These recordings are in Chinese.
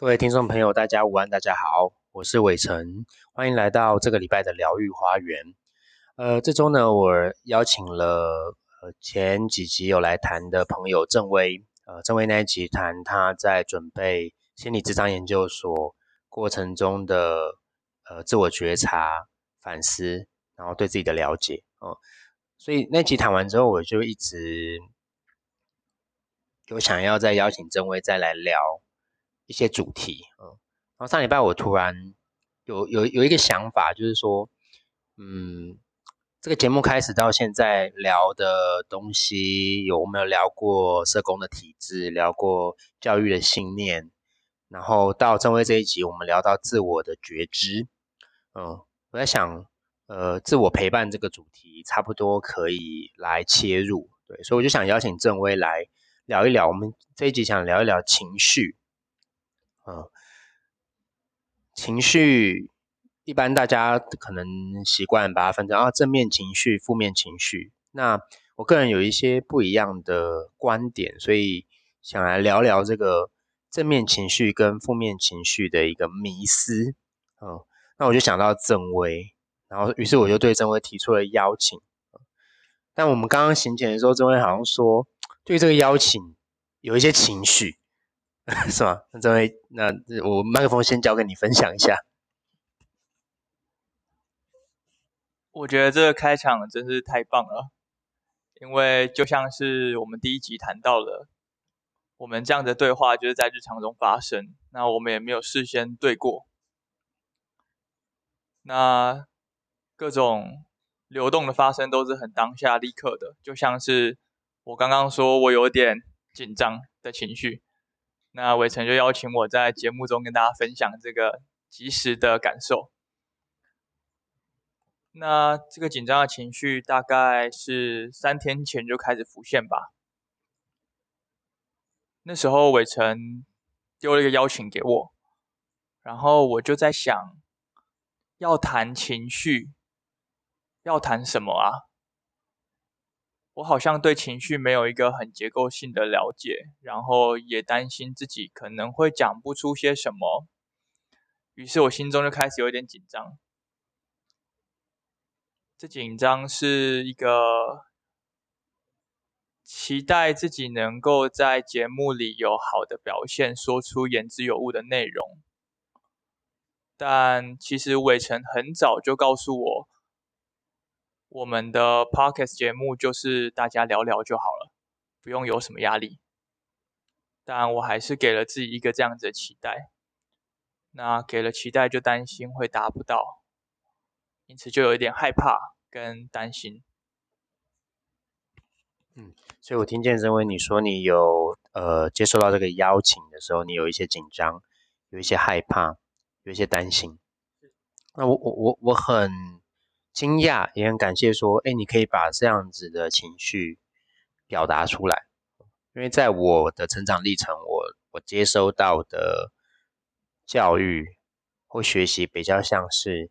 各位听众朋友，大家午安，大家好，我是伟成，欢迎来到这个礼拜的疗愈花园。呃，这周呢，我邀请了呃前几集有来谈的朋友郑威，呃，郑威那一集谈他在准备心理智商研究所过程中的呃自我觉察、反思，然后对自己的了解哦。所以那集谈完之后，我就一直有想要再邀请郑威再来聊。一些主题，嗯，然后上礼拜我突然有有有一个想法，就是说，嗯，这个节目开始到现在聊的东西，有我们有聊过社工的体制，聊过教育的信念，然后到正威这一集，我们聊到自我的觉知，嗯，我在想，呃，自我陪伴这个主题差不多可以来切入，对，所以我就想邀请正威来聊一聊，我们这一集想聊一聊情绪。嗯，情绪一般大家可能习惯把它分成啊正面情绪、负面情绪。那我个人有一些不一样的观点，所以想来聊聊这个正面情绪跟负面情绪的一个迷思。嗯，那我就想到郑威，然后于是我就对郑威提出了邀请。但我们刚刚行前的时候，郑威好像说对这个邀请有一些情绪。是吗？那这位，那我麦克风先交给你分享一下。我觉得这个开场真是太棒了，因为就像是我们第一集谈到的，我们这样的对话就是在日常中发生，那我们也没有事先对过，那各种流动的发生都是很当下立刻的，就像是我刚刚说我有点紧张的情绪。那伟成就邀请我在节目中跟大家分享这个及时的感受。那这个紧张的情绪大概是三天前就开始浮现吧。那时候伟成丢了一个邀请给我，然后我就在想，要谈情绪，要谈什么啊？我好像对情绪没有一个很结构性的了解，然后也担心自己可能会讲不出些什么，于是我心中就开始有点紧张。这紧张是一个期待自己能够在节目里有好的表现，说出言之有物的内容，但其实伟成很早就告诉我。我们的 podcast 节目就是大家聊聊就好了，不用有什么压力。但我还是给了自己一个这样子的期待。那给了期待就担心会达不到，因此就有一点害怕跟担心。嗯，所以我听见认为你说你有呃接受到这个邀请的时候，你有一些紧张，有一些害怕，有一些担心。那我我我我很。惊讶也很感谢，说，哎，你可以把这样子的情绪表达出来，因为在我的成长历程，我我接收到的教育或学习比较像是，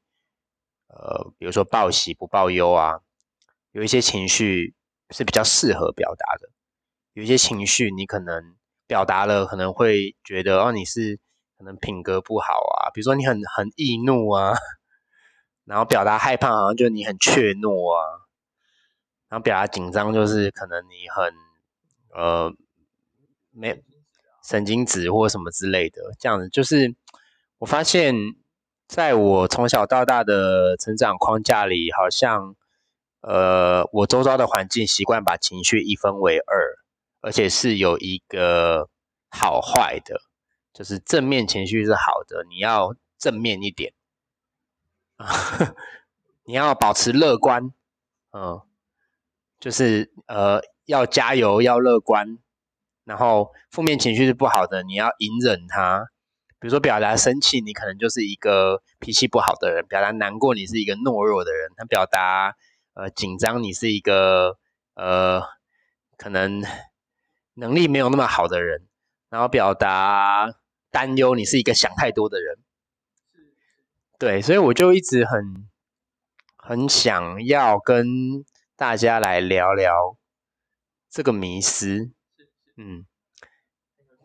呃，比如说报喜不报忧啊，有一些情绪是比较适合表达的，有一些情绪你可能表达了，可能会觉得哦，你是可能品格不好啊，比如说你很很易怒啊。然后表达害怕，好像就你很怯懦啊；然后表达紧张，就是可能你很呃没神经质或什么之类的。这样子，就是我发现，在我从小到大的成长框架里，好像呃我周遭的环境习惯把情绪一分为二，而且是有一个好坏的，就是正面情绪是好的，你要正面一点。你要保持乐观，嗯，就是呃要加油，要乐观。然后负面情绪是不好的，你要隐忍它。比如说表达生气，你可能就是一个脾气不好的人；表达难过，你是一个懦弱的人；他表达呃紧张，你是一个呃可能能力没有那么好的人；然后表达担忧，你是一个想太多的人。对，所以我就一直很很想要跟大家来聊聊这个迷思。嗯，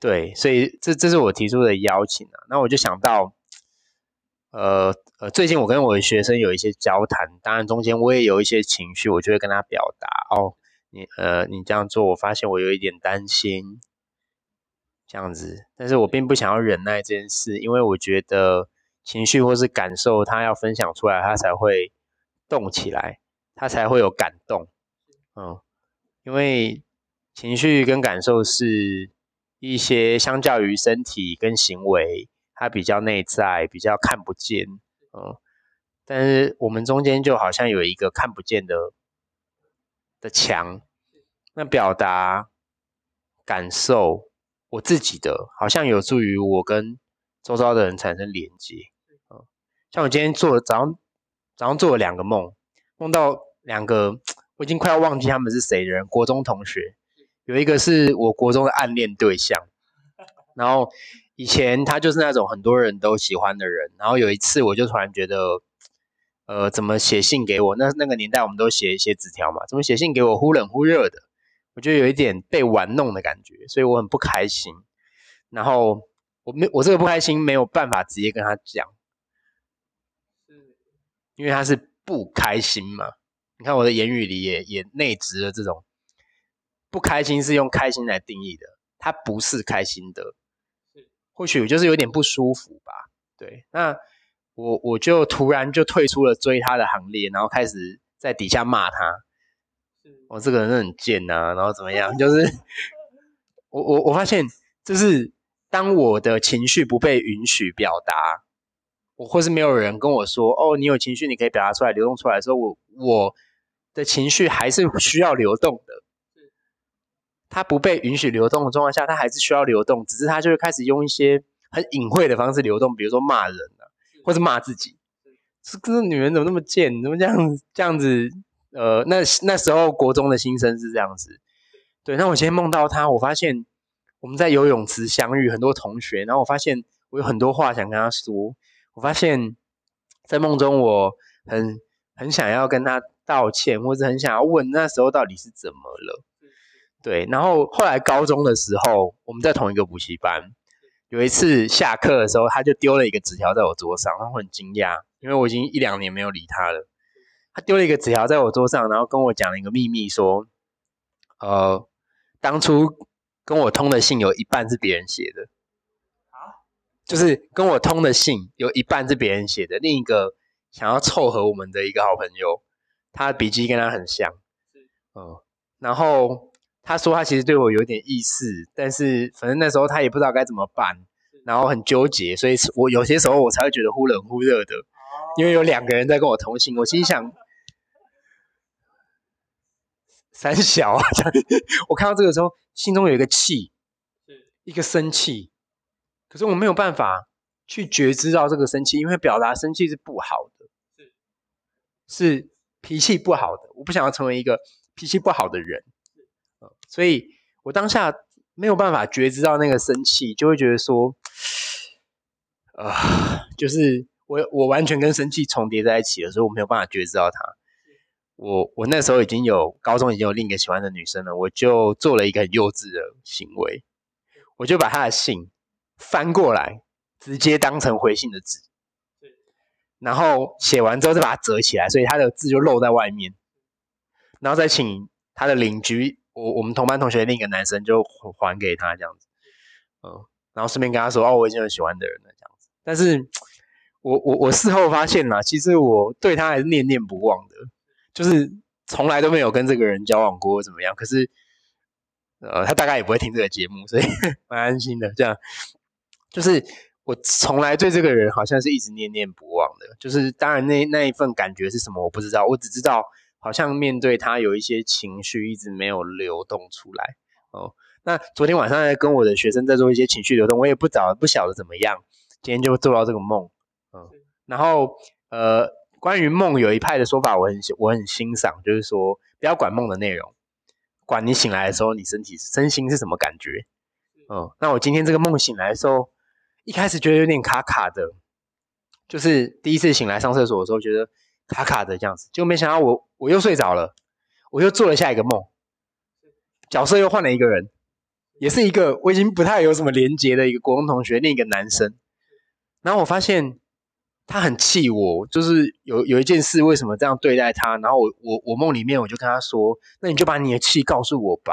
对，所以这这是我提出的邀请啊。那我就想到，呃呃，最近我跟我的学生有一些交谈，当然中间我也有一些情绪，我就会跟他表达哦，你呃你这样做，我发现我有一点担心，这样子，但是我并不想要忍耐这件事，因为我觉得情绪或是感受，他要分享出来，他才会动起来，他才会有感动，嗯，因为情绪跟感受是。一些相较于身体跟行为，它比较内在，比较看不见，嗯，但是我们中间就好像有一个看不见的的墙，那表达感受我自己的，好像有助于我跟周遭的人产生连接，像我今天做早上早上做了两个梦，梦到两个我已经快要忘记他们是谁的人，国中同学。有一个是我国中的暗恋对象，然后以前他就是那种很多人都喜欢的人，然后有一次我就突然觉得，呃，怎么写信给我？那那个年代我们都写一些纸条嘛，怎么写信给我忽冷忽热的？我觉得有一点被玩弄的感觉，所以我很不开心。然后我没我这个不开心没有办法直接跟他讲，因为他是不开心嘛。你看我的言语里也也内植了这种。不开心是用开心来定义的，他不是开心的，或许就是有点不舒服吧。对，那我我就突然就退出了追他的行列，然后开始在底下骂他，我这个人很贱呐，然后怎么样？就是我我我发现，就是当我的情绪不被允许表达，我或是没有人跟我说，哦，你有情绪，你可以表达出来，流动出来的时候，我我的情绪还是需要流动的。它不被允许流动的状况下，它还是需要流动，只是它就会开始用一些很隐晦的方式流动，比如说骂人啊，或者骂自己。这个女人怎么那么贱？怎么这样这样子？呃，那那时候国中的新生是这样子。对，那我今天梦到他，我发现我们在游泳池相遇，很多同学，然后我发现我有很多话想跟他说。我发现，在梦中我很很想要跟他道歉，或者很想要问那时候到底是怎么了。对，然后后来高中的时候，我们在同一个补习班。有一次下课的时候，他就丢了一个纸条在我桌上，然后很惊讶，因为我已经一两年没有理他了。他丢了一个纸条在我桌上，然后跟我讲了一个秘密，说，呃，当初跟我通的信有一半是别人写的，啊，就是跟我通的信有一半是别人写的。另一个想要凑合我们的一个好朋友，他的笔记跟他很像，嗯，然后。他说他其实对我有点意思，但是反正那时候他也不知道该怎么办，然后很纠结，所以我有些时候我才会觉得忽冷忽热的，因为有两个人在跟我同行，我心想 三小啊，我看到这个时候心中有一个气，一个生气，可是我没有办法去觉知到这个生气，因为表达生气是不好的，是脾气不好的，我不想要成为一个脾气不好的人。所以我当下没有办法觉知到那个生气，就会觉得说，啊，就是我我完全跟生气重叠在一起了，所以我没有办法觉知到它。我我那时候已经有高中已经有另一个喜欢的女生了，我就做了一个很幼稚的行为，我就把她的信翻过来，直接当成回信的纸，然后写完之后再把它折起来，所以他的字就露在外面，然后再请他的邻居。我我们同班同学另一个男生就还给他这样子，嗯，然后顺便跟他说哦，我已经有喜欢的人了这样子。但是，我我我事后发现啦，其实我对他还是念念不忘的，就是从来都没有跟这个人交往过怎么样。可是，呃，他大概也不会听这个节目，所以 蛮安心的。这样，就是我从来对这个人好像是一直念念不忘的。就是当然那那一份感觉是什么我不知道，我只知道。好像面对他有一些情绪一直没有流动出来哦。那昨天晚上在跟我的学生在做一些情绪流动，我也不早不晓得怎么样。今天就做到这个梦，嗯。然后呃，关于梦有一派的说法，我很我很欣赏，就是说不要管梦的内容，管你醒来的时候你身体身心是什么感觉。嗯。那我今天这个梦醒来的时候，一开始觉得有点卡卡的，就是第一次醒来上厕所的时候觉得。卡卡的这样子，结果没想到我我又睡着了，我又做了下一个梦，角色又换了一个人，也是一个我已经不太有什么连接的一个国中同学，另一个男生。然后我发现他很气我，就是有有一件事为什么这样对待他。然后我我我梦里面我就跟他说：“那你就把你的气告诉我吧。”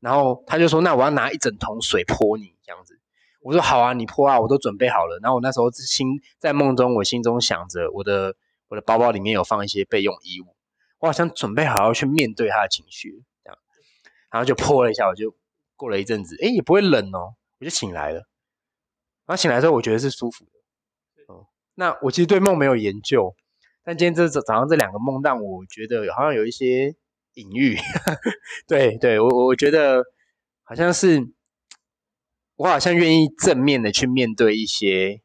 然后他就说：“那我要拿一整桶水泼你这样子。”我说：“好啊，你泼啊，我都准备好了。”然后我那时候心在梦中，我心中想着我的我的包包里面有放一些备用衣物，我好像准备好要去面对他的情绪这样。然后就泼了一下，我就过了一阵子，哎，也不会冷哦，我就醒来了。然后醒来之后，我觉得是舒服的。哦，那我其实对梦没有研究，但今天这早早上这两个梦让我觉得好像有一些。隐喻，对对，我我觉得好像是我好像愿意正面的去面对一些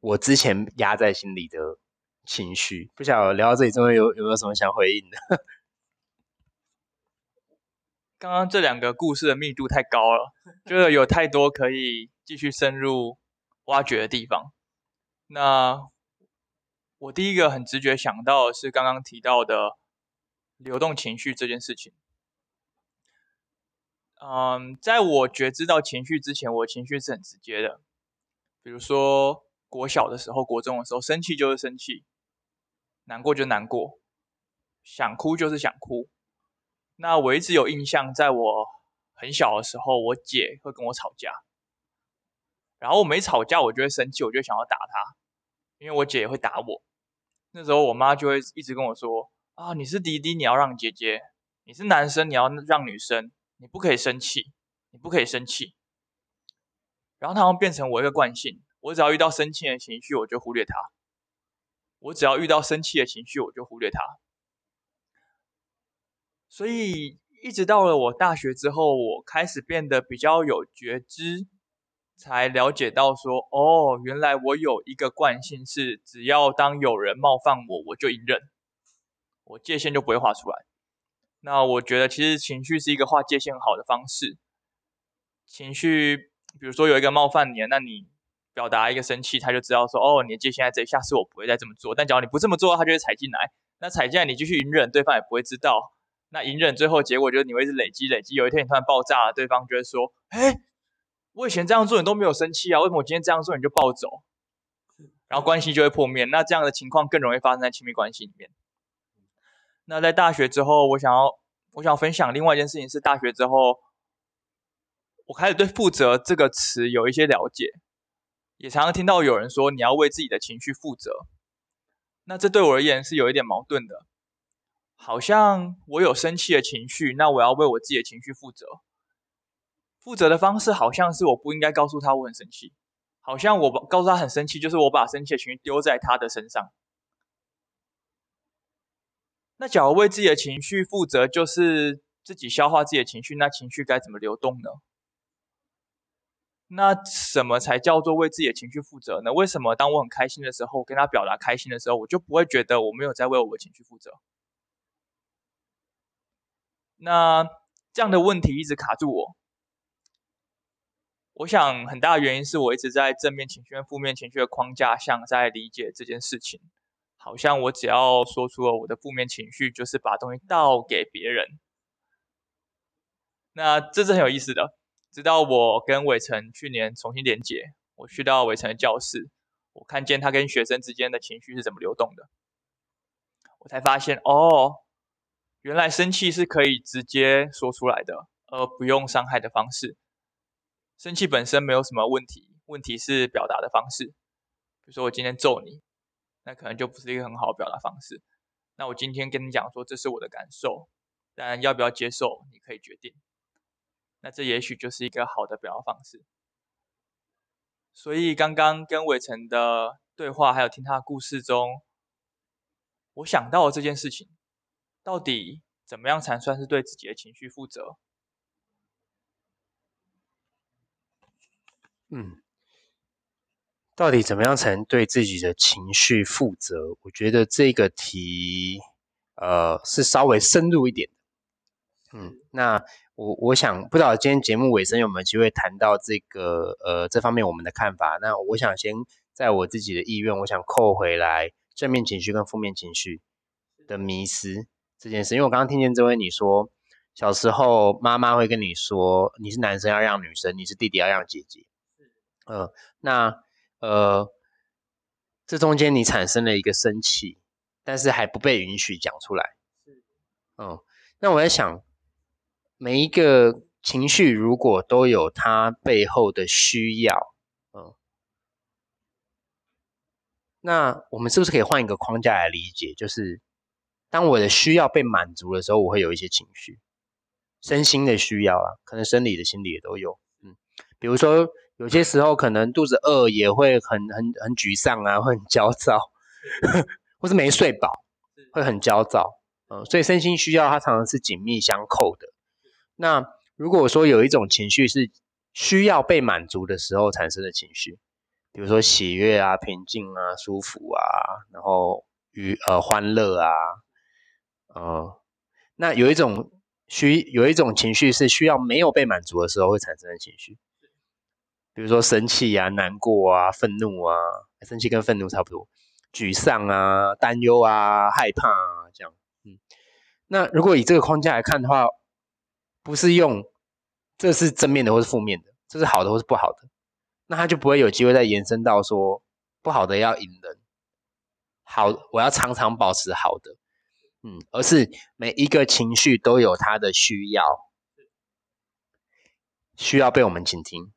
我之前压在心里的情绪。不晓得聊到这里，中间有有没有什么想回应的？刚刚这两个故事的密度太高了，就是有太多可以继续深入挖掘的地方。那我第一个很直觉想到的是刚刚提到的。流动情绪这件事情，嗯，在我觉知到情绪之前，我情绪是很直接的。比如说，国小的时候、国中的时候，生气就是生气，难过就难过，想哭就是想哭。那我一直有印象，在我很小的时候，我姐会跟我吵架，然后我没吵架，我就会生气，我就想要打她，因为我姐也会打我。那时候我妈就会一直跟我说。啊，你是弟弟，你要让姐姐；你是男生，你要让女生。你不可以生气，你不可以生气。然后它会变成我一个惯性，我只要遇到生气的情绪，我就忽略它。我只要遇到生气的情绪，我就忽略它。所以一直到了我大学之后，我开始变得比较有觉知，才了解到说，哦，原来我有一个惯性是，只要当有人冒犯我，我就隐忍。我界限就不会画出来。那我觉得其实情绪是一个划界限好的方式。情绪，比如说有一个冒犯你，那你表达一个生气，他就知道说，哦，你的界限在这里，下次我不会再这么做。但假如你不这么做，他就会踩进来。那踩进来，你继续隐忍，对方也不会知道。那隐忍最后结果就是你会是累积累积，有一天你突然爆炸了，对方就会说，哎，我以前这样做你都没有生气啊，为什么我今天这样做你就暴走？然后关系就会破灭。那这样的情况更容易发生在亲密关系里面。那在大学之后，我想要，我想分享另外一件事情是，大学之后，我开始对“负责”这个词有一些了解，也常常听到有人说你要为自己的情绪负责。那这对我而言是有一点矛盾的，好像我有生气的情绪，那我要为我自己的情绪负责。负责的方式好像是我不应该告诉他我很生气，好像我告诉他很生气，就是我把生气的情绪丢在他的身上。那假如为自己的情绪负责，就是自己消化自己的情绪，那情绪该怎么流动呢？那什么才叫做为自己的情绪负责呢？为什么当我很开心的时候，跟他表达开心的时候，我就不会觉得我没有在为我的情绪负责？那这样的问题一直卡住我。我想很大的原因是我一直在正面情绪和负面情绪的框架下在理解这件事情。好像我只要说出了我的负面情绪，就是把东西倒给别人。那这是很有意思的。直到我跟伟成去年重新连接，我去到伟成的教室，我看见他跟学生之间的情绪是怎么流动的，我才发现哦，原来生气是可以直接说出来的，而不用伤害的方式。生气本身没有什么问题，问题是表达的方式。比如说我今天揍你。那可能就不是一个很好的表达方式。那我今天跟你讲说，这是我的感受，但要不要接受，你可以决定。那这也许就是一个好的表达方式。所以刚刚跟伟成的对话，还有听他的故事中，我想到了这件事情：到底怎么样才算是对自己的情绪负责？嗯。到底怎么样才能对自己的情绪负责？我觉得这个题，呃，是稍微深入一点。嗯，那我我想不知道今天节目尾声有没有机会谈到这个，呃，这方面我们的看法。那我想先在我自己的意愿，我想扣回来正面情绪跟负面情绪的迷失这件事，因为我刚刚听见这位你说，小时候妈妈会跟你说，你是男生要让女生，你是弟弟要让姐姐。呃，那呃，这中间你产生了一个生气，但是还不被允许讲出来。嗯，那我在想，每一个情绪如果都有它背后的需要，嗯，那我们是不是可以换一个框架来理解？就是当我的需要被满足的时候，我会有一些情绪，身心的需要啊，可能生理的、心理也都有。嗯，比如说有些时候可能肚子饿也会很很很沮丧啊，会很焦躁，或是没睡饱会很焦躁。嗯，所以身心需要它常常是紧密相扣的。那如果说有一种情绪是需要被满足的时候产生的情绪，比如说喜悦啊、平静啊、舒服啊，然后愉呃欢乐啊，呃，那有一种需有一种情绪是需要没有被满足的时候会产生的情绪，比如说生气啊、难过啊、愤怒啊，生气跟愤怒差不多，沮丧啊、担忧啊、害怕啊这样。嗯，那如果以这个框架来看的话，不是用这是正面的或是负面的，这是好的或是不好的，那他就不会有机会再延伸到说不好的要引人，好我要常常保持好的，嗯，而是每一个情绪都有它的需要，需要被我们倾听，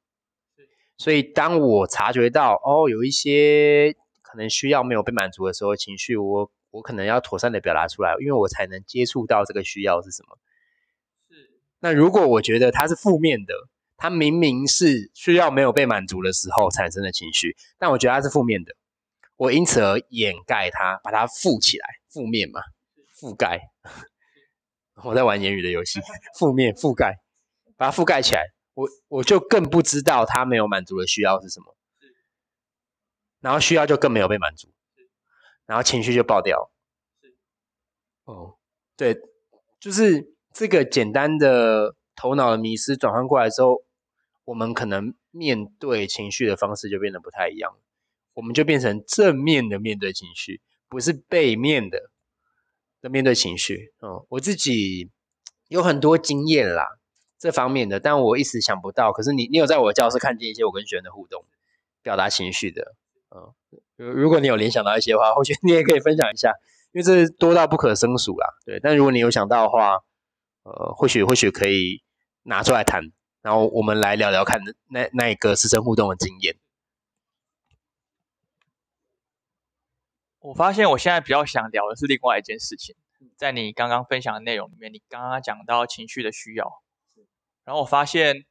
所以当我察觉到哦有一些可能需要没有被满足的时候，情绪我。我可能要妥善的表达出来，因为我才能接触到这个需要是什么。是。那如果我觉得它是负面的，它明明是需要没有被满足的时候产生的情绪，但我觉得它是负面的，我因此而掩盖它，把它覆起来，负面嘛，覆盖。我在玩言语的游戏，负面覆盖，把它覆盖起来，我我就更不知道他没有满足的需要是什么，然后需要就更没有被满足。然后情绪就爆掉。哦，对，就是这个简单的头脑的迷失转换过来之后，我们可能面对情绪的方式就变得不太一样。我们就变成正面的面对情绪，不是背面的的面对情绪。哦，我自己有很多经验啦，这方面的，但我一时想不到。可是你，你有在我的教室看见一些我跟学员的互动，表达情绪的，嗯。如如果你有联想到一些的话，或许你也可以分享一下，因为这多到不可胜数啦。对，但如果你有想到的话，呃，或许或许可以拿出来谈，然后我们来聊聊看那那一个师生互动的经验。我发现我现在比较想聊的是另外一件事情，在你刚刚分享的内容里面，你刚刚讲到情绪的需要，然后我发现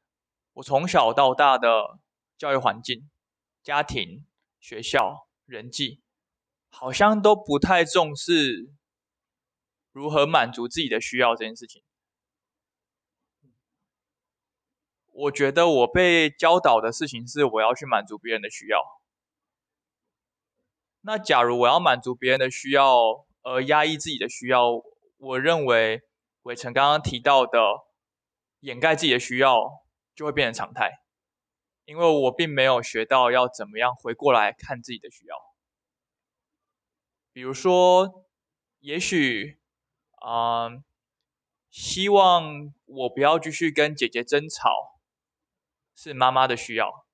我从小到大的教育环境、家庭、学校。人际好像都不太重视如何满足自己的需要这件事情。我觉得我被教导的事情是我要去满足别人的需要。那假如我要满足别人的需要而压抑自己的需要，我认为伟成刚刚提到的掩盖自己的需要就会变成常态。因为我并没有学到要怎么样回过来看自己的需要，比如说，也许，嗯，希望我不要继续跟姐姐争吵，是妈妈的需要。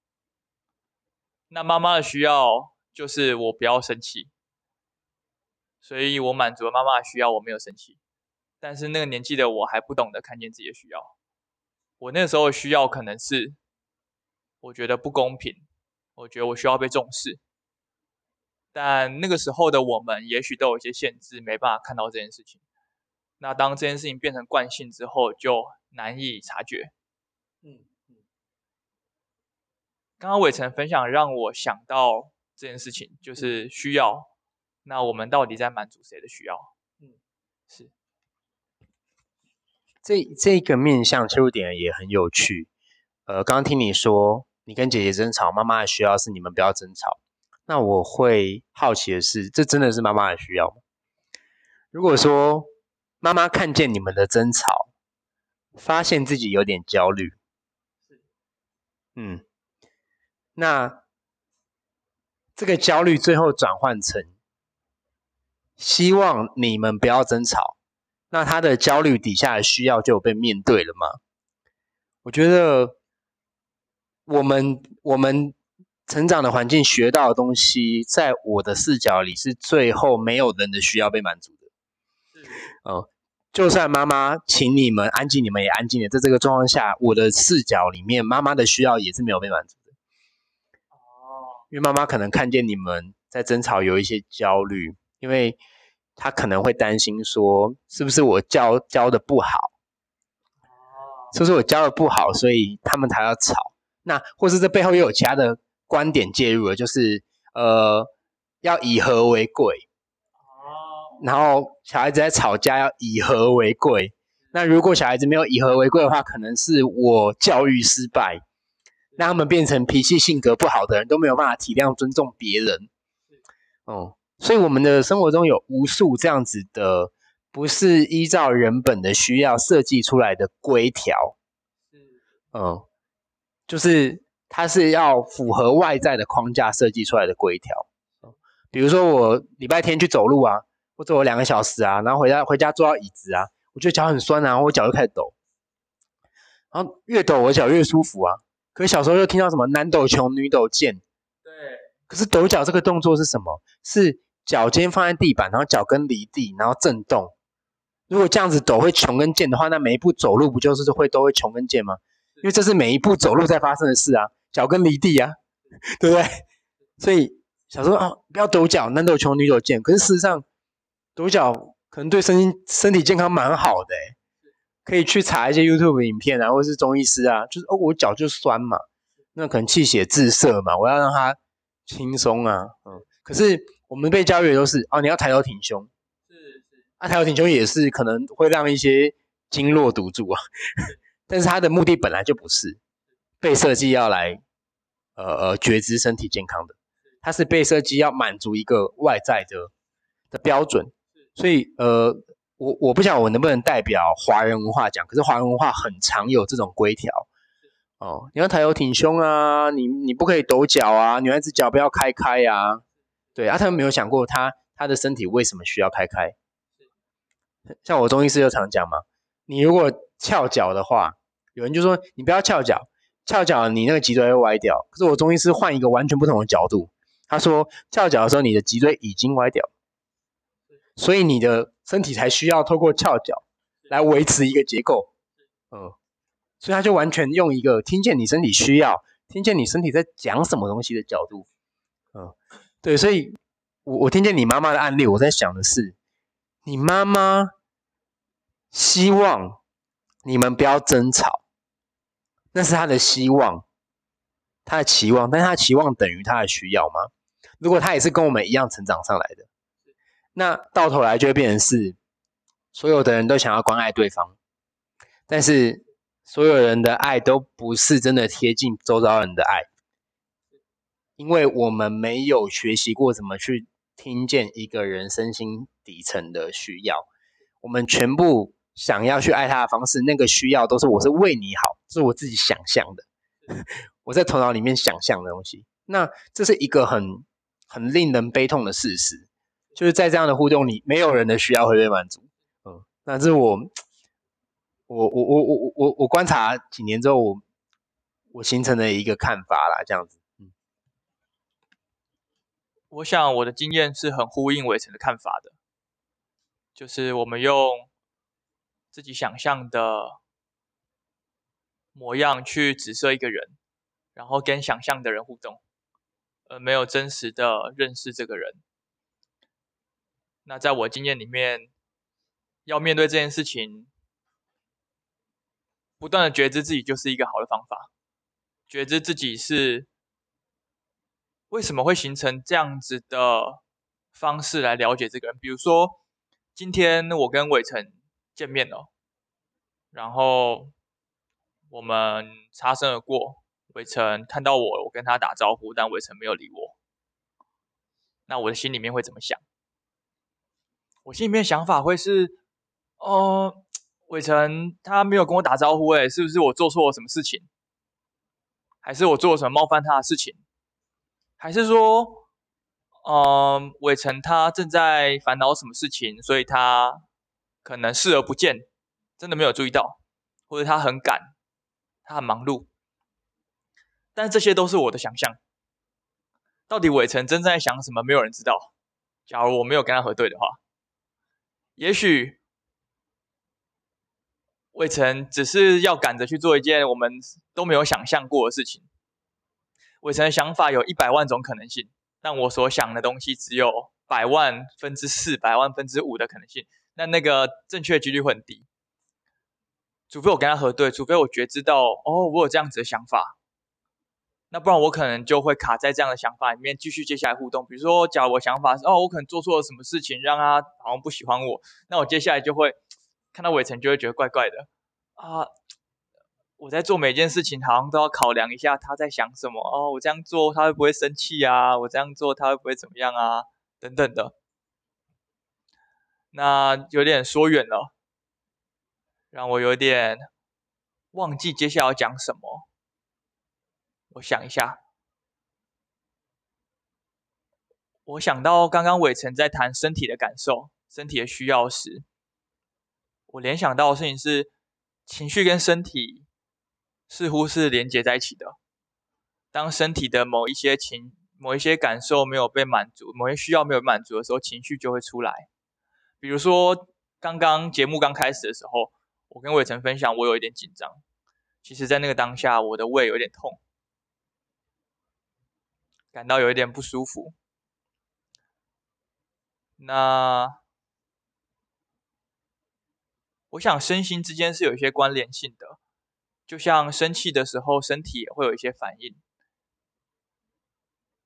那妈妈的需要就是我不要生气，所以我满足了妈妈的需要，我没有生气。但是那个年纪的我还不懂得看见自己的需要，我那时候需要可能是。我觉得不公平，我觉得我需要被重视，但那个时候的我们也许都有一些限制，没办法看到这件事情。那当这件事情变成惯性之后，就难以察觉。嗯嗯。刚刚伟成分享让我想到这件事情，就是需要。那我们到底在满足谁的需要？嗯，是。这这个面向切入点也很有趣。呃，刚刚听你说。你跟姐姐争吵，妈妈的需要是你们不要争吵。那我会好奇的是，这真的是妈妈的需要吗？如果说妈妈看见你们的争吵，发现自己有点焦虑，嗯，那这个焦虑最后转换成希望你们不要争吵，那他的焦虑底下的需要就有被面对了吗？我觉得我们我们成长的环境学到的东西，在我的视角里是最后没有人的需要被满足的。嗯，就算妈妈请你们安静，你们也安静的。在这个状况下，我的视角里面，妈妈的需要也是没有被满足的。哦，因为妈妈可能看见你们在争吵，有一些焦虑，因为她可能会担心说，是不是我教教的不好？是不是我教的不好，所以他们才要吵？那或是这背后又有其他的观点介入了，就是呃，要以和为贵。然后小孩子在吵架，要以和为贵。那如果小孩子没有以和为贵的话，可能是我教育失败，让他们变成脾气性格不好的人，都没有办法体谅尊重别人。哦，所以我们的生活中有无数这样子的，不是依照人本的需要设计出来的规条。嗯，就是它是要符合外在的框架设计出来的规条。比如说我礼拜天去走路啊。我走了两个小时啊，然后回家回家坐到椅子啊，我觉得脚很酸啊，我脚就开始抖，然后越抖我脚越舒服啊。可是小时候又听到什么男抖穷女抖贱，对。可是抖脚这个动作是什么？是脚尖放在地板，然后脚跟离地，然后震动。如果这样子抖会穷跟贱的话，那每一步走路不就是会都会穷跟贱吗？因为这是每一步走路在发生的事啊，脚跟离地啊，对不对？所以想说啊，不要抖脚，男抖穷女抖贱。可是事实上。抖脚可能对身身体健康蛮好的，可以去查一些 YouTube 影片啊，或是中医师啊，就是哦，我脚就酸嘛，那可能气血滞涩嘛，我要让它轻松啊，嗯。可是我们被教育的都是哦，你要抬头挺胸，是是，啊，抬头挺胸也是可能会让一些经络堵住啊，但是它的目的本来就不是被设计要来呃呃觉知身体健康的，它是被设计要满足一个外在的的标准。所以，呃，我我不想我能不能代表华人文化讲，可是华人文化很常有这种规条哦，你要抬头挺胸啊，你你不可以抖脚啊，女孩子脚不要开开呀，对啊，他们没有想过他他的身体为什么需要开开？像我中医师就常讲嘛，你如果翘脚的话，有人就说你不要翘脚，翘脚你那个脊椎会歪掉。可是我中医师换一个完全不同的角度，他说翘脚的时候你的脊椎已经歪掉。所以你的身体才需要透过翘脚来维持一个结构，嗯，所以他就完全用一个听见你身体需要，听见你身体在讲什么东西的角度，嗯，对，所以我我听见你妈妈的案例，我在想的是，你妈妈希望你们不要争吵，那是她的希望，她的期望，但她的期望等于她的需要吗？如果她也是跟我们一样成长上来的。那到头来就会变成是，所有的人都想要关爱对方，但是所有人的爱都不是真的贴近周遭人的爱，因为我们没有学习过怎么去听见一个人身心底层的需要，我们全部想要去爱他的方式，那个需要都是我是为你好，是我自己想象的，我在头脑里面想象的东西，那这是一个很很令人悲痛的事实。就是在这样的互动里，没有人的需要会被满足。嗯，那这是我，我我我我我我我观察几年之后，我我形成的一个看法啦，这样子。我想我的经验是很呼应伟成的看法的，就是我们用自己想象的模样去指涉一个人，然后跟想象的人互动，而没有真实的认识这个人。那在我经验里面，要面对这件事情，不断的觉知自己就是一个好的方法。觉知自己是为什么会形成这样子的方式来了解这个人。比如说，今天我跟伟成见面了，然后我们擦身而过，伟成看到我，我跟他打招呼，但伟成没有理我。那我的心里面会怎么想？我心里面想法会是，哦，伟成他没有跟我打招呼，哎，是不是我做错了什么事情？还是我做了什么冒犯他的事情？还是说，嗯，伟成他正在烦恼什么事情，所以他可能视而不见，真的没有注意到，或者他很赶，他很忙碌，但这些都是我的想象。到底伟成真正在想什么，没有人知道。假如我没有跟他核对的话，也许伟成只是要赶着去做一件我们都没有想象过的事情。伟成的想法有一百万种可能性，但我所想的东西只有百万分之四、百万分之五的可能性。那那个正确几率很低，除非我跟他核对，除非我觉知到哦，我有这样子的想法，那不然我可能就会卡在这样的想法里面，继续接下来互动。比如说，假如我想法是哦，我可能做错了什么事情，让他好像不喜欢我，那我接下来就会 看到伟成就会觉得怪怪的啊。我在做每件事情，好像都要考量一下他在想什么哦，我这样做他会不会生气啊？我这样做他会不会怎么样啊？等等的。那有点说远了，让我有点忘记接下来要讲什么。我想一下，我想到刚刚伟成在谈身体的感受、身体的需要时，我联想到的事情是，情绪跟身体似乎是连接在一起的。当身体的某一些情、某一些感受没有被满足，某些需要没有满足的时候，情绪就会出来。比如说，刚刚节目刚开始的时候，我跟伟成分享，我有一点紧张。其实，在那个当下，我的胃有点痛，感到有一点不舒服。那我想，身心之间是有一些关联性的，就像生气的时候，身体也会有一些反应，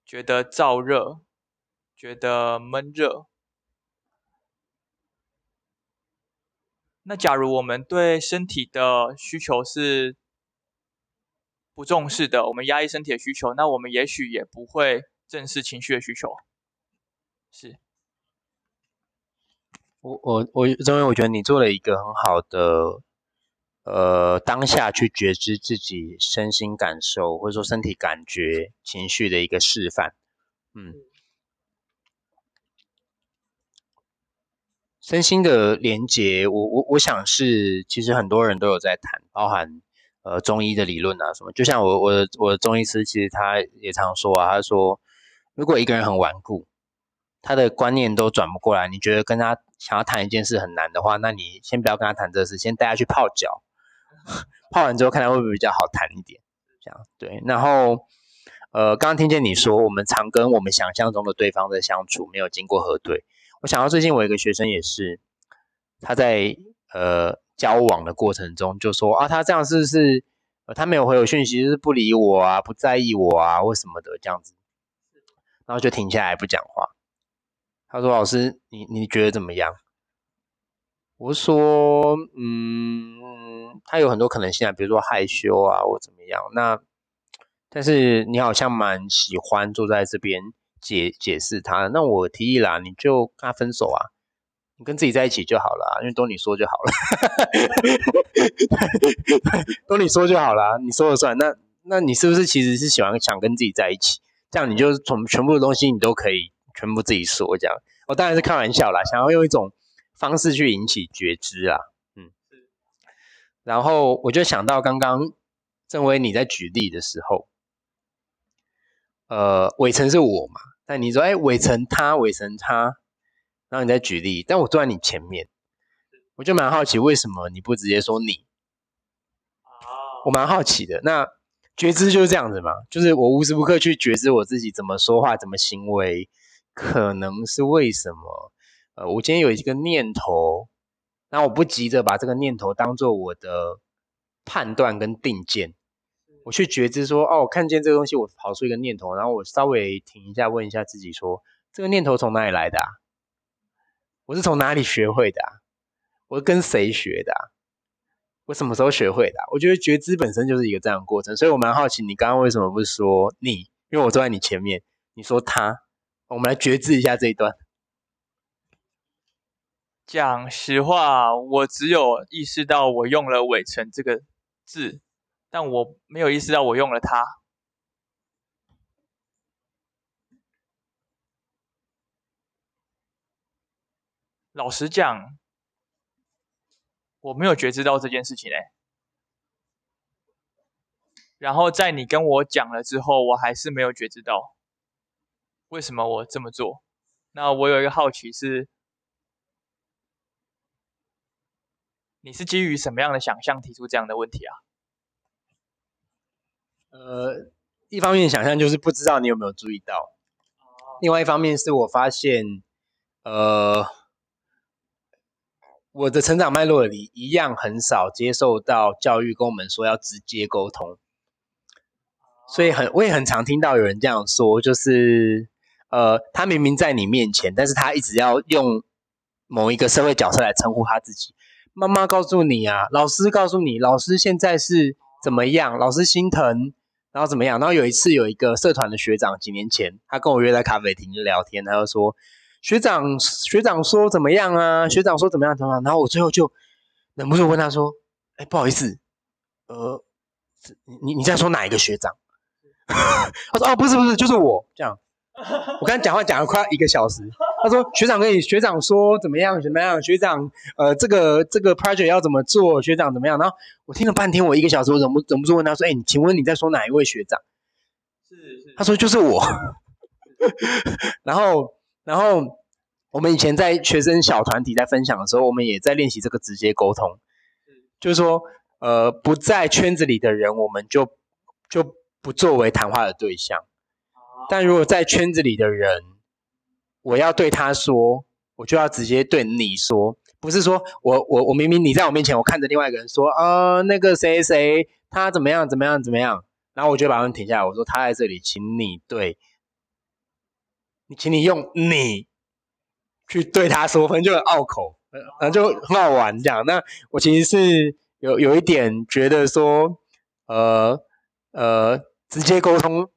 觉得燥热，觉得闷热。那假如我们对身体的需求是不重视的，我们压抑身体的需求，那我们也许也不会正视情绪的需求。是，我我我认为，我觉得你做了一个很好的，呃，当下去觉知自己身心感受，或者说身体感觉情绪的一个示范。嗯。身心的连接，我我我想是，其实很多人都有在谈，包含呃中医的理论啊什么。就像我我的我的中医师，其实他也常说啊，他说如果一个人很顽固，他的观念都转不过来，你觉得跟他想要谈一件事很难的话，那你先不要跟他谈这事，先带他去泡脚，泡完之后看他会不会比较好谈一点。这样对。然后呃，刚刚听见你说，我们常跟我们想象中的对方在相处，没有经过核对。我想到最近我一个学生也是，他在呃交往的过程中就说啊，他这样是不是他没有回我讯息，就是不理我啊，不在意我啊，或什么的这样子，然后就停下来不讲话。他说：“老师，你你觉得怎么样？”我说：“嗯，他有很多可能性啊，比如说害羞啊，或怎么样。那但是你好像蛮喜欢坐在这边。”解解释他，那我提议啦，你就跟他分手啊，你跟自己在一起就好了，因为都你说就好了，都你说就好了，你说了算。那那你是不是其实是喜欢想跟自己在一起？这样你就从全部的东西你都可以全部自己说这样。我当然是开玩笑啦，想要用一种方式去引起觉知啊，然后我就想到刚刚郑威你在举例的时候，呃，伟成是我嘛？但你说，哎，伟成他，伟成他，然后你再举例，但我坐在你前面，我就蛮好奇，为什么你不直接说你？我蛮好奇的。那觉知就是这样子嘛，就是我无时无刻去觉知我自己怎么说话，怎么行为，可能是为什么？呃，我今天有一个念头，那我不急着把这个念头当做我的判断跟定见。我去觉知说，哦，我看见这个东西，我跑出一个念头，然后我稍微停一下，问一下自己说，这个念头从哪里来的啊？我是从哪里学会的？我是跟谁学的？我什么时候学会的？我觉得觉知本身就是一个这样的过程，所以我蛮好奇，你刚刚为什么不说你？因为我坐在你前面，你说他，我们来觉知一下这一段。讲实话，我只有意识到我用了“伟成”这个字。但我没有意识到我用了它。老实讲，我没有觉知到这件事情哎。然后在你跟我讲了之后，我还是没有觉知到，为什么我这么做？那我有一个好奇是，你是基于什么样的想象提出这样的问题啊？呃，一方面想象就是不知道你有没有注意到，另外一方面是我发现，呃，我的成长脉络里一样很少接受到教育跟我们说要直接沟通。所以很，我也很常听到有人这样说，就是，呃，他明明在你面前，但是他一直要用某一个社会角色来称呼他自己。妈妈告诉你啊，老师告诉你，老师现在是怎么样？老师心疼，然后怎么样？然后有一次有一个社团的学长，几年前他跟我约在咖啡厅聊天，他就说，学长学长说怎么样啊？学长说怎么样怎么样？然后我最后就忍不住问他说，哎，不好意思，呃，你你在说哪一个学长？他说：“哦，不是不是，就是我这样。我刚讲话讲了快一个小时。他说学长可以，学长说怎么样怎么样？学长，呃，这个这个 project 要怎么做？学长怎么样？然后我听了半天，我一个小时，我忍不忍不住问他说：，哎，请问你在说哪一位学长？是是。他说就是我。然后然后我们以前在学生小团体在分享的时候，我们也在练习这个直接沟通，就是说，呃，不在圈子里的人，我们就就。不作为谈话的对象，但如果在圈子里的人，我要对他说，我就要直接对你说，不是说我我我明明你在我面前，我看着另外一个人说，呃，那个谁谁他怎么样怎么样怎么样，然后我就把他们停下来，我说他在这里，请你对，你请你用你去对他说，反正就很拗口，然后就很好玩这样。那我其实是有有一点觉得说，呃呃。直接沟通，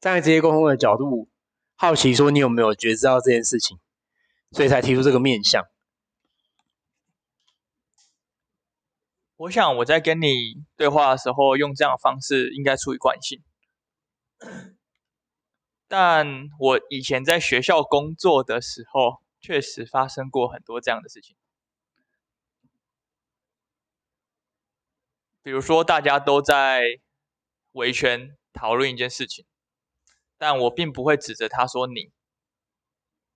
站在直接沟通的角度，好奇说你有没有觉知到这件事情，所以才提出这个面向。我想我在跟你对话的时候用这样的方式，应该出于惯性。但我以前在学校工作的时候，确实发生过很多这样的事情，比如说大家都在围圈。讨论一件事情，但我并不会指着他说你，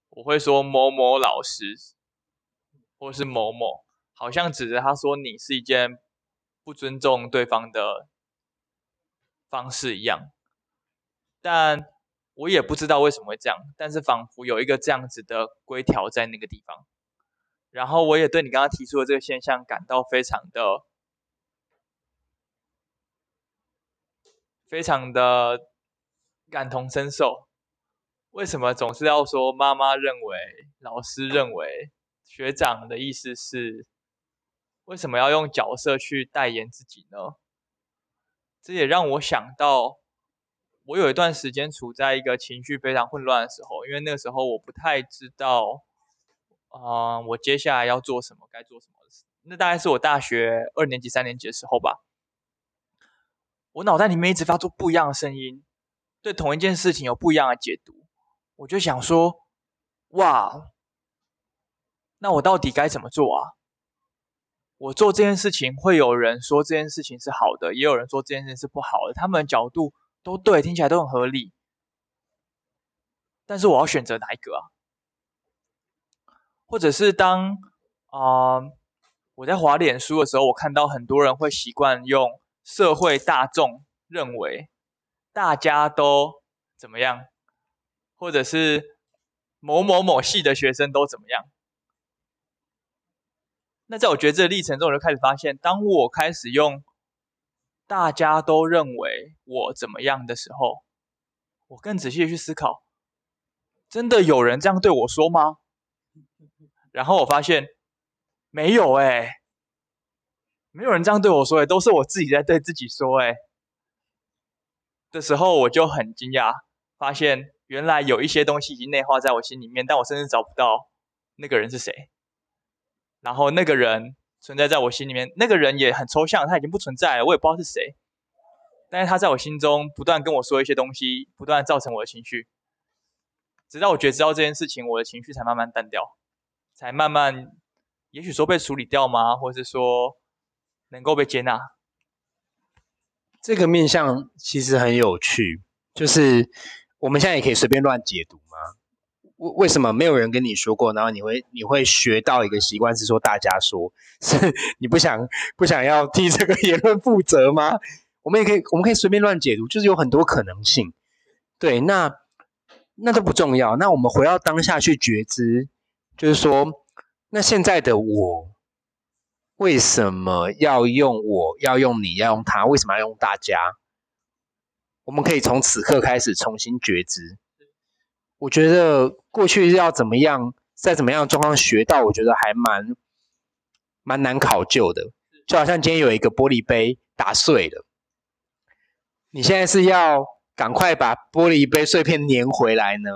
我会说某某老师，或是某某，好像指着他说你是一件不尊重对方的方式一样。但我也不知道为什么会这样，但是仿佛有一个这样子的规条在那个地方。然后我也对你刚刚提出的这个现象感到非常的。非常的感同身受，为什么总是要说妈妈认为、老师认为、学长的意思是？为什么要用角色去代言自己呢？这也让我想到，我有一段时间处在一个情绪非常混乱的时候，因为那个时候我不太知道，啊，我接下来要做什么，该做什么。那大概是我大学二年级、三年级的时候吧。我脑袋里面一直发出不一样的声音，对同一件事情有不一样的解读。我就想说，哇，那我到底该怎么做啊？我做这件事情，会有人说这件事情是好的，也有人说这件事情是不好的。他们的角度都对，听起来都很合理。但是我要选择哪一个啊？或者是当啊，我在滑脸书的时候，我看到很多人会习惯用。社会大众认为大家都怎么样，或者是某某某系的学生都怎么样？那在我觉得这个历程中，我就开始发现，当我开始用大家都认为我怎么样的时候，我更仔细的去思考，真的有人这样对我说吗？然后我发现没有哎。没有人这样对我说，哎，都是我自己在对自己说，哎，的时候我就很惊讶，发现原来有一些东西已经内化在我心里面，但我甚至找不到那个人是谁。然后那个人存在在我心里面，那个人也很抽象，他已经不存在了，我也不知道是谁。但是他在我心中不断跟我说一些东西，不断造成我的情绪，直到我觉知到这件事情，我的情绪才慢慢淡掉，才慢慢。也许说被处理掉吗？或是说能够被接纳？这个面向其实很有趣，就是我们现在也可以随便乱解读吗？为为什么没有人跟你说过？然后你会你会学到一个习惯是说大家说，是你不想不想要替这个言论负责吗？我们也可以我们可以随便乱解读，就是有很多可能性。对，那那都不重要。那我们回到当下去觉知，就是说，那现在的我为什么要用我要用你要用他？为什么要用大家？我们可以从此刻开始重新觉知。我觉得过去要怎么样，在怎么样的状况学到，我觉得还蛮蛮难考究的。就好像今天有一个玻璃杯打碎了，你现在是要赶快把玻璃杯碎片粘回来呢，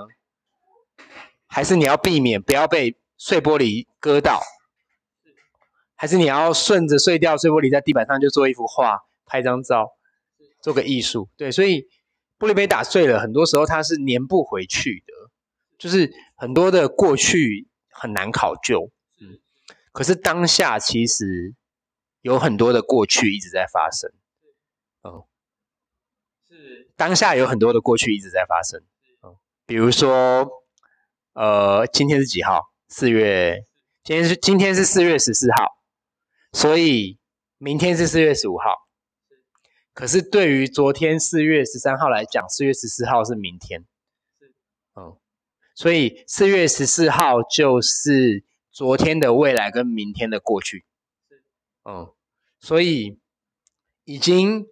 还是你要避免不要被碎玻璃割到？还是你要顺着碎掉碎玻璃在地板上就做一幅画，拍张照，做个艺术？对，所以。玻璃杯打碎了，很多时候它是粘不回去的，就是很多的过去很难考究。嗯，可是当下其实有很多的过去一直在发生。嗯，是当下有很多的过去一直在发生。嗯，比如说，呃，今天是几号？四月，今天是今天是四月十四号，所以明天是四月十五号。可是对于昨天四月十三号来讲，四月十四号是明天，嗯，所以四月十四号就是昨天的未来跟明天的过去，嗯，所以已经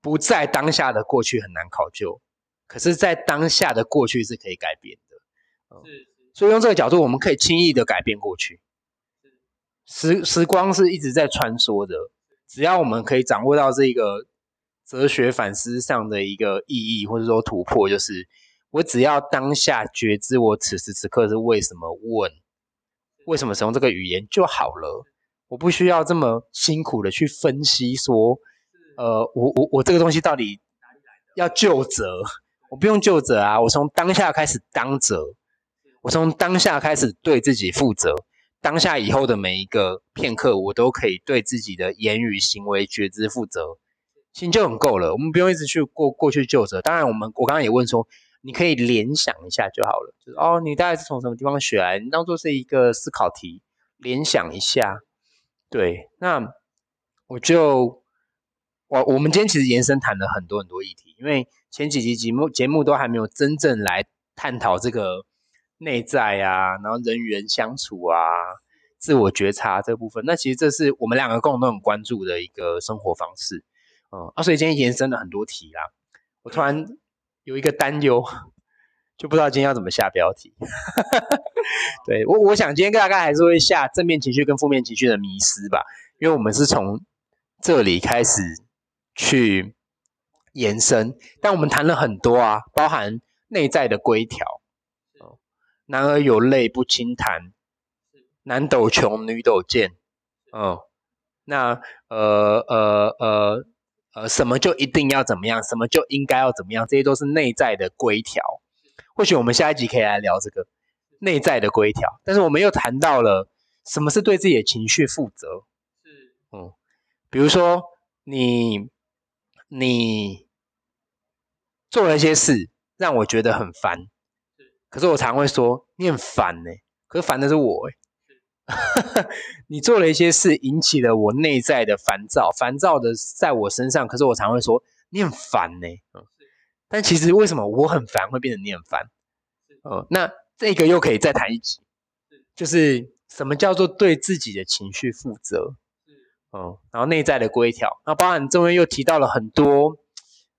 不在当下的过去很难考究，可是，在当下的过去是可以改变的，是，所以用这个角度，我们可以轻易的改变过去，时时光是一直在穿梭的。只要我们可以掌握到这个哲学反思上的一个意义，或者说突破，就是我只要当下觉知我此时此刻是为什么问，为什么使用这个语言就好了。我不需要这么辛苦的去分析说，呃，我我我这个东西到底要就责，我不用就责啊，我从当下开始当责，我从当下开始对自己负责。当下以后的每一个片刻，我都可以对自己的言语行为觉知负责，心就很够了。我们不用一直去过过去就责。当然，我们我刚刚也问说，你可以联想一下就好了，就是哦，你大概是从什么地方学来？你当做是一个思考题，联想一下。对，那我就我我们今天其实延伸谈了很多很多议题，因为前几集节目节目都还没有真正来探讨这个。内在啊，然后人与人相处啊，自我觉察这部分，那其实这是我们两个共同很关注的一个生活方式，嗯，啊，所以今天延伸了很多题啦。我突然有一个担忧，就不知道今天要怎么下标题。对我，我想今天大概还是会下正面情绪跟负面情绪的迷失吧，因为我们是从这里开始去延伸，但我们谈了很多啊，包含内在的规条。男儿有泪不轻弹，男斗穷，女斗贱。哦，那呃呃呃呃，什么就一定要怎么样？什么就应该要怎么样？这些都是内在的规条。或许我们下一集可以来聊这个内在的规条。但是我们又谈到了什么是对自己的情绪负责。是，嗯，比如说你你做了一些事，让我觉得很烦。可是我常会说你很烦呢，可是烦的是我哎，你做了一些事引起了我内在的烦躁，烦躁的在我身上。可是我常会说你很烦呢，但其实为什么我很烦会变成你很烦？哦，那这个又可以再谈一集，就是什么叫做对自己的情绪负责？嗯，然后内在的规条，那包含中间又提到了很多。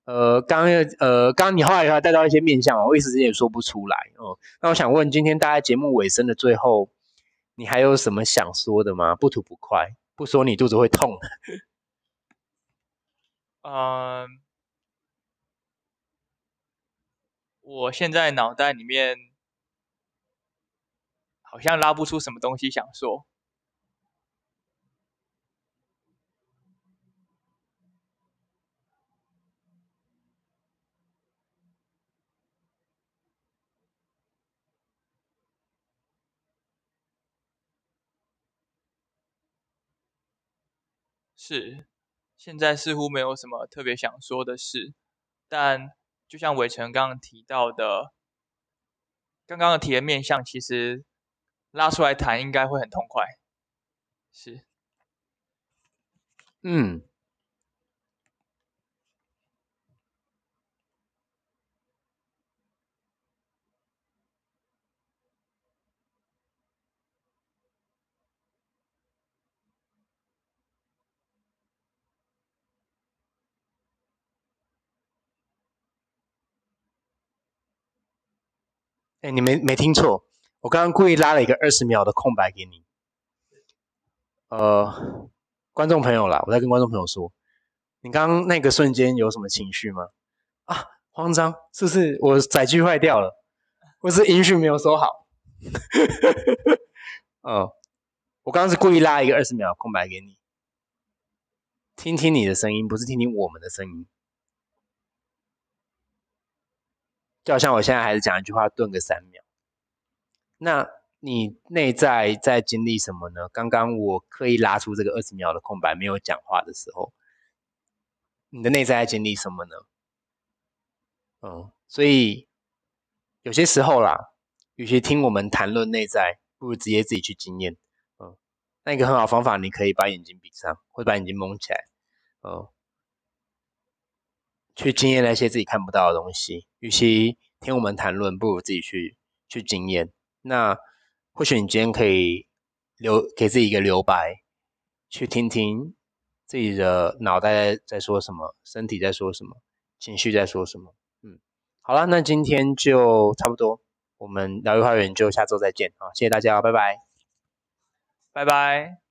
呃，刚刚呃，刚刚你后来还带到一些面相我一时之间也说不出来哦。那我想问，今天大家节目尾声的最后，你还有什么想说的吗？不吐不快，不说你肚子会痛。嗯，我现在脑袋里面好像拉不出什么东西想说。是，现在似乎没有什么特别想说的事，但就像伟成刚刚提到的，刚刚的题的面相其实拉出来谈应该会很痛快。是，嗯。你没没听错，我刚刚故意拉了一个二十秒的空白给你。呃，观众朋友啦，我在跟观众朋友说，你刚刚那个瞬间有什么情绪吗？啊，慌张，是不是我载具坏掉了，或是音讯没有收好？嗯，我刚刚是故意拉一个二十秒空白给你，听听你的声音，不是听听我们的声音。就好像我现在还是讲一句话，顿个三秒。那你内在在经历什么呢？刚刚我刻意拉出这个二十秒的空白，没有讲话的时候，你的内在在经历什么呢？嗯，所以有些时候啦，与其听我们谈论内在，不如直接自己去经验。嗯，那一个很好方法，你可以把眼睛闭上，或者把眼睛蒙起来。嗯。去经验那些自己看不到的东西，与其听我们谈论，不如自己去去经验。那或许你今天可以留给自己一个留白，去听听自己的脑袋在说什么，身体在说什么，情绪在说什么。嗯，好了，那今天就差不多，我们疗愈花园就下周再见啊！谢谢大家，拜拜，拜拜。